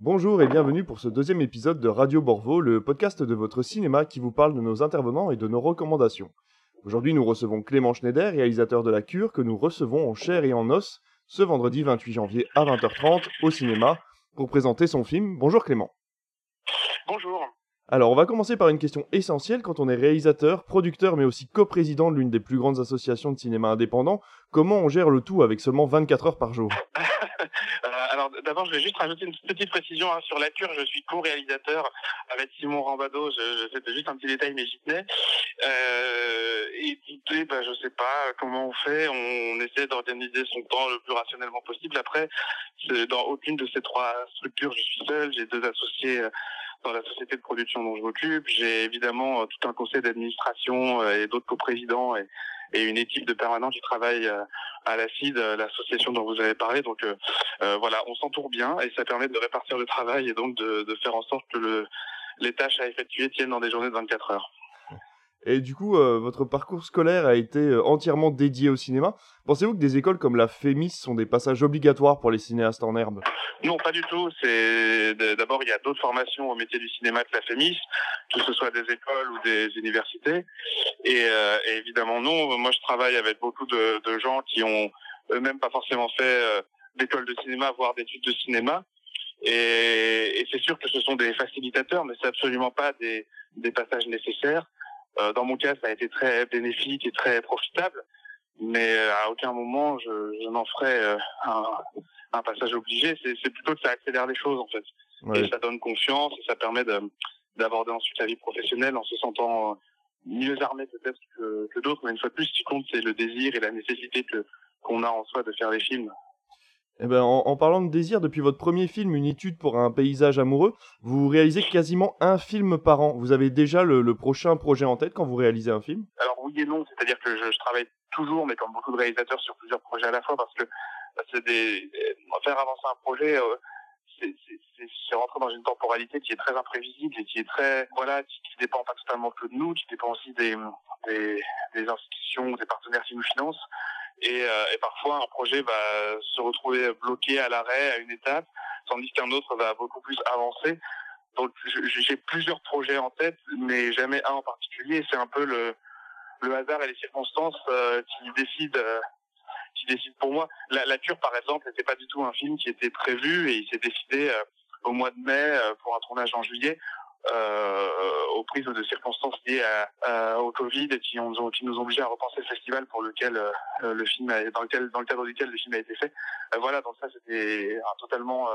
Bonjour et bienvenue pour ce deuxième épisode de Radio Borvo, le podcast de votre cinéma qui vous parle de nos intervenants et de nos recommandations. Aujourd'hui, nous recevons Clément Schneider, réalisateur de La Cure, que nous recevons en chair et en os ce vendredi 28 janvier à 20h30 au cinéma pour présenter son film. Bonjour Clément. Bonjour. Alors, on va commencer par une question essentielle quand on est réalisateur, producteur, mais aussi coprésident de l'une des plus grandes associations de cinéma indépendant. Comment on gère le tout avec seulement 24 heures par jour? alors d'abord, je vais juste rajouter une petite précision hein, sur la cure. Je suis co-réalisateur avec Simon Rambado. Je, C'était juste un petit détail, mais j'y tenais. Euh, écoutez, bah, je sais pas comment on fait. On essaie d'organiser son temps le plus rationnellement possible. Après, dans aucune de ces trois structures, je suis seul. J'ai deux associés. euh, dans la société de production dont je m'occupe. J'ai évidemment euh, tout un conseil d'administration euh, et d'autres coprésidents et, et une équipe de permanents qui travaillent euh, à la CID, euh, l'association dont vous avez parlé. Donc euh, euh, voilà, on s'entoure bien et ça permet de répartir le travail et donc de, de faire en sorte que le, les tâches à effectuer tiennent dans des journées de 24 heures. Et du coup, euh, votre parcours scolaire a été euh, entièrement dédié au cinéma. Pensez-vous que des écoles comme la FEMIS sont des passages obligatoires pour les cinéastes en herbe? Non, pas du tout. C'est d'abord il y a d'autres formations au métier du cinéma que la FEMIS, que ce soit des écoles ou des universités. Et, euh, évidemment non. Moi, je travaille avec beaucoup de, de gens qui ont eux-mêmes pas forcément fait euh, d'école de cinéma, voire d'études de cinéma. Et, et c'est sûr que ce sont des facilitateurs, mais c'est absolument pas des, des passages nécessaires. Euh, dans mon cas, ça a été très bénéfique et très profitable, mais euh, à aucun moment je, je n'en ferai euh, un, un passage obligé. C'est plutôt que ça accélère les choses en fait, Ouais. et ça donne confiance et ça permet de- d'aborder ensuite la vie professionnelle en se sentant mieux armé peut-être que, que d'autres. Mais une fois de plus, ce qui compte, c'est le désir et la nécessité que qu'on a en soi de faire des films. Eh ben, en, en parlant de désir, depuis votre premier film, Une étude pour un paysage amoureux, vous réalisez quasiment un film par an. Vous avez déjà le, le prochain projet en tête quand vous réalisez un film? Alors oui et non, c'est-à-dire que je, je travaille toujours, mais comme beaucoup de réalisateurs, sur plusieurs projets à la fois, parce que bah, c'est des euh, faire avancer un projet, euh, c'est rentrer dans une temporalité qui est très imprévisible et qui est très voilà, qui, qui dépend pas totalement que de nous, qui dépend aussi des des, des institutions, des partenaires qui nous financent. Et, euh, et parfois, un projet va se retrouver bloqué à l'arrêt à une étape, tandis qu'un autre va beaucoup plus avancer. Donc, j'ai plusieurs projets en tête, mais jamais un en particulier. C'est un peu le, le hasard et les circonstances euh, qui décident euh, qui décident pour moi. La, la cure, par exemple, n'était pas du tout un film qui était prévu et il s'est décidé euh, au mois de mai euh, pour un tournage en juillet. Euh, aux prises de circonstances liées à, à- au Covid et qui, ont, qui nous ont obligés à repenser le festival pour lequel euh, le film a, dans lequel dans le cadre duquel le film a été fait. Euh, voilà, donc ça c'était un totalement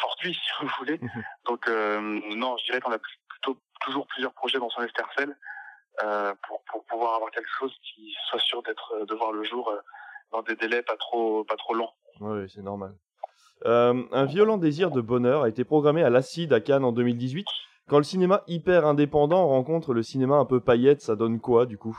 fortuit si vous voulez. donc euh, non, je dirais qu'on a plutôt toujours plusieurs projets dans son escarcelle euh, pour, pour pouvoir avoir quelque chose qui soit sûr d'être de voir le jour euh, dans des délais pas trop pas trop longs. Oui, c'est normal. Euh, un violent désir de bonheur a été programmé à l'Acide à Cannes en 2018. Quand le cinéma hyper indépendant rencontre le cinéma un peu paillette, ça donne quoi du coup?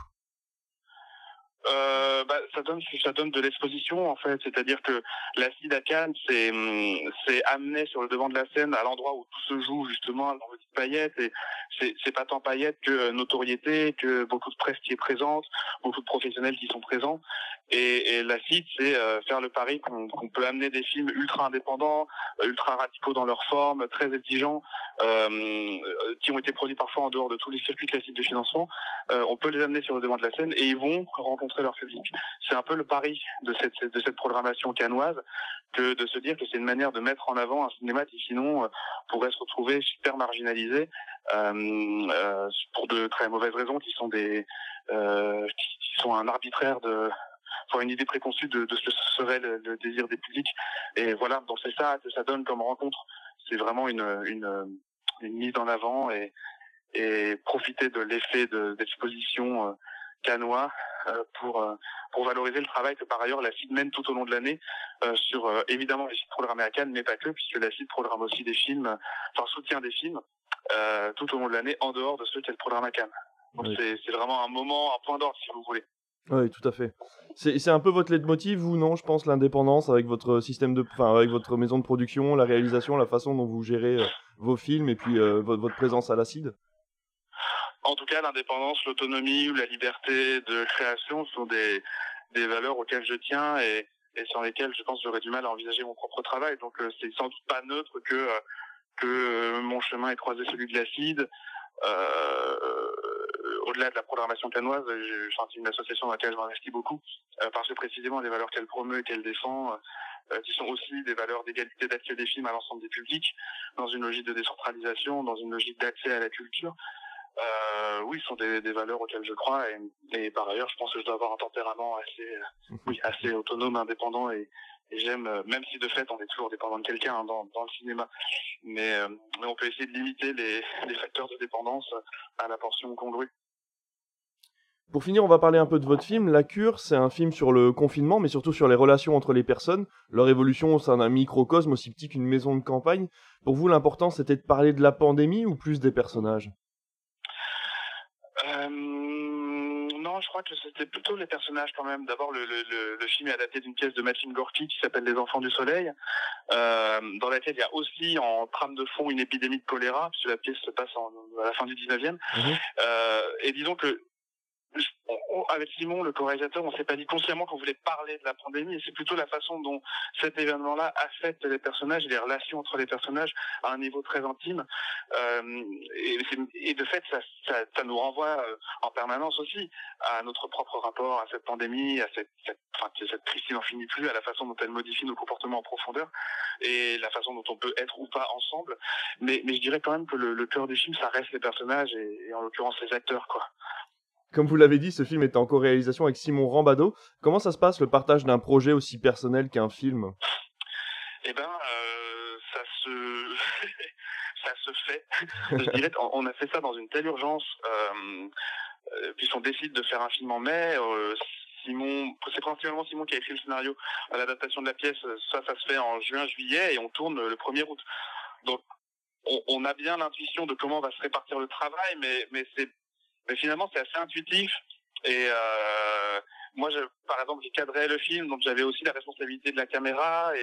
Euh, bah, ça donne ça donne de l'exposition en fait, c'est-à-dire que l'acide à Cannes c'est hum, c'est amené sur le devant de la scène à l'endroit où tout se joue justement dans petite paillette. Et c'est c'est pas tant paillette que euh, notoriété, que beaucoup de presse qui est présente, beaucoup de professionnels qui sont présents. Et, et l'acide c'est euh, faire le pari qu'on qu'on peut amener des films ultra indépendants, ultra radicaux dans leur forme, très exigeants, euh, qui ont été produits parfois en dehors de tous les circuits classiques de financement. Euh, on peut les amener sur le devant de la scène et ils vont rencontrer C'est un peu le pari de cette, de cette programmation canoise que de se dire que c'est une manière de mettre en avant un cinéma qui sinon euh, pourrait se retrouver super marginalisé euh, euh, pour de très mauvaises raisons qui sont des qui, sont un arbitraire de enfin, une idée préconçue de, ce que serait le, désir des publics. Et voilà donc c'est ça que ça donne comme rencontre. C'est vraiment une, mise en avant et profiter de l'effet de- d'exposition canois euh, pour euh, pour valoriser le travail que par ailleurs la CID mène tout au long de l'année euh, sur euh, évidemment les sites programmés à Cannes mais pas que puisque la CID programme aussi des films enfin soutient des films euh, tout au long de l'année en dehors de ceux qu'elle programme à Cannes donc Oui. c'est c'est vraiment un moment un point d'ordre si vous voulez Oui, tout à fait. C'est c'est un peu votre leitmotiv, vous, non Je pense, l'indépendance avec votre système de... Enfin, avec votre maison de production, la réalisation, la façon dont vous gérez vos films et puis votre, votre présence à l'acide? En tout cas, l'indépendance, l'autonomie ou la liberté de création sont des, des valeurs auxquelles je tiens et, et sans lesquels je pense j'aurais du mal à envisager mon propre travail. Donc c'est sans doute pas neutre que que mon chemin ait croisé celui de l'acide. Au-delà de la programmation canoise, c'est une association dans laquelle je m'investis beaucoup, parce que précisément les valeurs qu'elle promeut et qu'elle défend, qui sont aussi des valeurs d'égalité d'accès des films à l'ensemble des publics, dans une logique de décentralisation, dans une logique d'accès à la culture euh, oui, sont des, valeurs auxquelles je crois et, par ailleurs, je pense que je dois avoir un tempérament assez, euh, oui, assez autonome, indépendant et, j'aime, euh, même si de fait on est toujours dépendant de quelqu'un hein, dans, le cinéma, mais, euh, mais, on peut essayer de limiter les, facteurs de dépendance à la portion congrue. Pour finir, on va parler un peu de votre film. La Cure, c'est un film sur le confinement, mais surtout sur les relations entre les personnes, leur évolution au sein d'un microcosme aussi petit qu'une maison de campagne. Pour vous, l'important, c'était de parler de la pandémie ou plus des personnages? Euh, non, je crois que c'était plutôt les personnages quand même. D'abord, le, le, le, film est adapté d'une pièce de Maxime Gorky qui s'appelle Les Enfants du Soleil, euh, dans laquelle il y a aussi en trame de fond une épidémie de choléra, puisque la pièce se passe à la fin du 19e. Mhm. Euh, et disons que avec Simon, le co-réalisateur, on s'est pas dit consciemment qu'on voulait parler de la pandémie, c'est plutôt la façon dont cet événement-là affecte les personnages et les relations entre les personnages à un niveau très intime. Euh, et, et, de fait, ça, ça, ça nous renvoie euh, en permanence aussi à notre propre rapport à cette pandémie, à cette, cette, enfin, cette crise qui n'en finit plus, à la façon dont elle modifie nos comportements en profondeur et la façon dont on peut être ou pas ensemble. Mais, mais je dirais quand même que le, le cœur du film, ça reste les personnages et, et en l'occurrence les acteurs, quoi. Comme vous l'avez dit, ce film est en co-réalisation avec Simon Rambado. Comment ça se passe le partage d'un projet aussi personnel qu'un film? Eh ben, euh, ça se ça se fait. Je dirais on a fait ça dans une telle urgence, euh, euh, puisqu'on décide de faire un film en mai. Euh, Simon, c'est principalement Simon qui a écrit le scénario à l'adaptation de la pièce. Ça, ça se fait en juin-juillet et on tourne le 1er août. Donc, on, on a bien l'intuition de comment va se répartir le travail, mais, mais c'est mais finalement, c'est assez intuitif. Et euh, moi, par exemple, j'ai cadré le film, donc j'avais aussi la responsabilité de la caméra.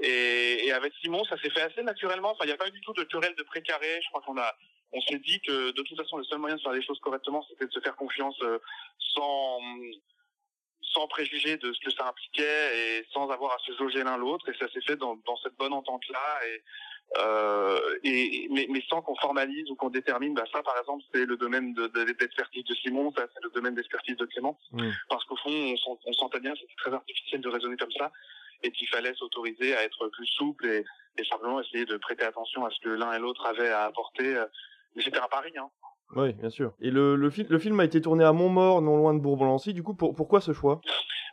Et avec Simon, ça s'est fait assez naturellement. Enfin, il n'y a pas eu du tout de querelle de précaré. Je crois qu'on a, on s'est dit que de toute façon, le seul moyen de faire les choses correctement, c'était de se faire confiance euh, sans sans préjuger de ce que ça impliquait et sans avoir à se jauger l'un l'autre. Et ça s'est fait dans, dans cette bonne entente-là. Et, euh, et, mais, mais sans qu'on formalise ou qu'on détermine, bah ça par exemple c'est le domaine d'expertise de, de, Simon, ça c'est le domaine d'expertise de Clément, parce qu'au fond on, on sentait bien c'était très artificiel de raisonner comme ça et qu'il fallait s'autoriser à être plus souple et, et, simplement essayer de prêter attention à ce que l'un et l'autre avaient à apporter. Mais c'était un pari, hein. Oui, bien sûr. Et le, le, film, le film a été tourné à Montmort, non loin de Bourbon-Lancy. Du coup, pour, pourquoi ce choix?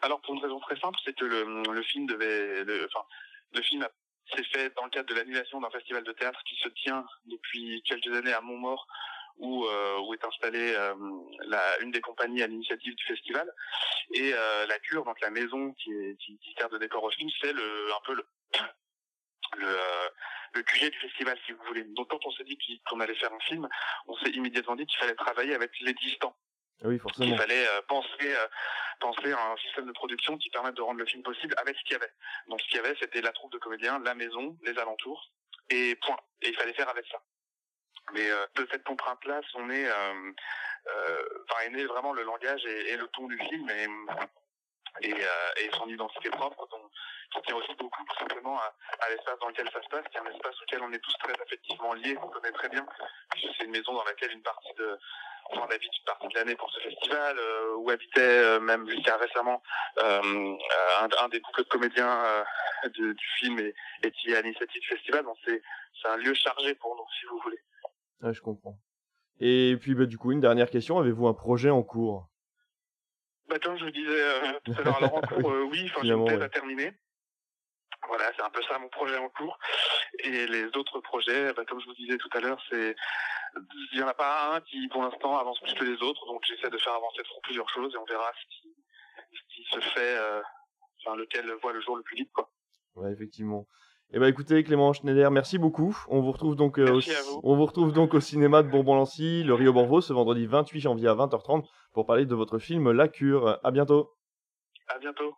Alors, pour une raison très simple, c'est que le, le film devait, le, enfin, le film s'est fait dans le cadre de l'annulation d'un festival de théâtre qui se tient depuis quelques années à Montmort, où, euh, où est installée euh, la, une des compagnies à l'initiative du festival. Et euh, la cure, donc la maison qui, est, qui, qui sert de décor au film, c'est le, un peu le, le, euh, le QG du festival, si vous voulez. Donc quand on s'est dit qu'on allait faire un film, on s'est immédiatement dit qu'il fallait travailler avec l'existant. Ah oui, forcément. Il fallait euh, penser, euh, penser un système de production qui permette de rendre le film possible avec ce qu'il y avait. Donc ce qu'il y avait, c'était la troupe de comédiens, la maison, les alentours, et point. Et il fallait faire avec ça. Mais euh, de cette contrainte-là, on est, euh, euh, est né vraiment le langage et, le ton du film et, et son identité propre. Donc, qui tient aussi beaucoup tout simplement à, l'espace dans lequel ça se passe, qui est un espace auquel on est tous très affectivement liés, qu'on connaît très bien, puisque c'est une maison dans laquelle une partie de on habite une partie de l'année pour ce festival, euh, où habitait euh, même jusqu'à récemment euh, un, un, des beaucoup de comédiens de, du film et, et qui est à l'initiative du festival. Donc c'est un lieu chargé pour nous, si vous voulez. Ouais, je comprends. Et puis bah, du coup, une dernière question, avez-vous un projet en cours? Bah, Comme je vous disais tout à l'heure, alors en cours, oui, enfin, j'ai une thèse ouais. à terminer. Voilà, c'est un peu ça mon projet en cours. Et les autres projets, bah, comme je vous disais tout à l'heure, c'est il n'y en a pas un qui pour l'instant avance plus que les autres, donc j'essaie de faire avancer plusieurs choses et on verra ce qui, ce qui se fait, euh, enfin lequel voit le jour le plus vite quoi. Ouais, effectivement. Eh ben écoutez Clément Schneider, merci beaucoup. On vous retrouve donc euh, au, vous. on vous retrouve donc au cinéma de Bourbon-Lancy, le Rio Borvo, ce vendredi 28 janvier à 20h30 pour parler de votre film La Cure. À bientôt. À bientôt.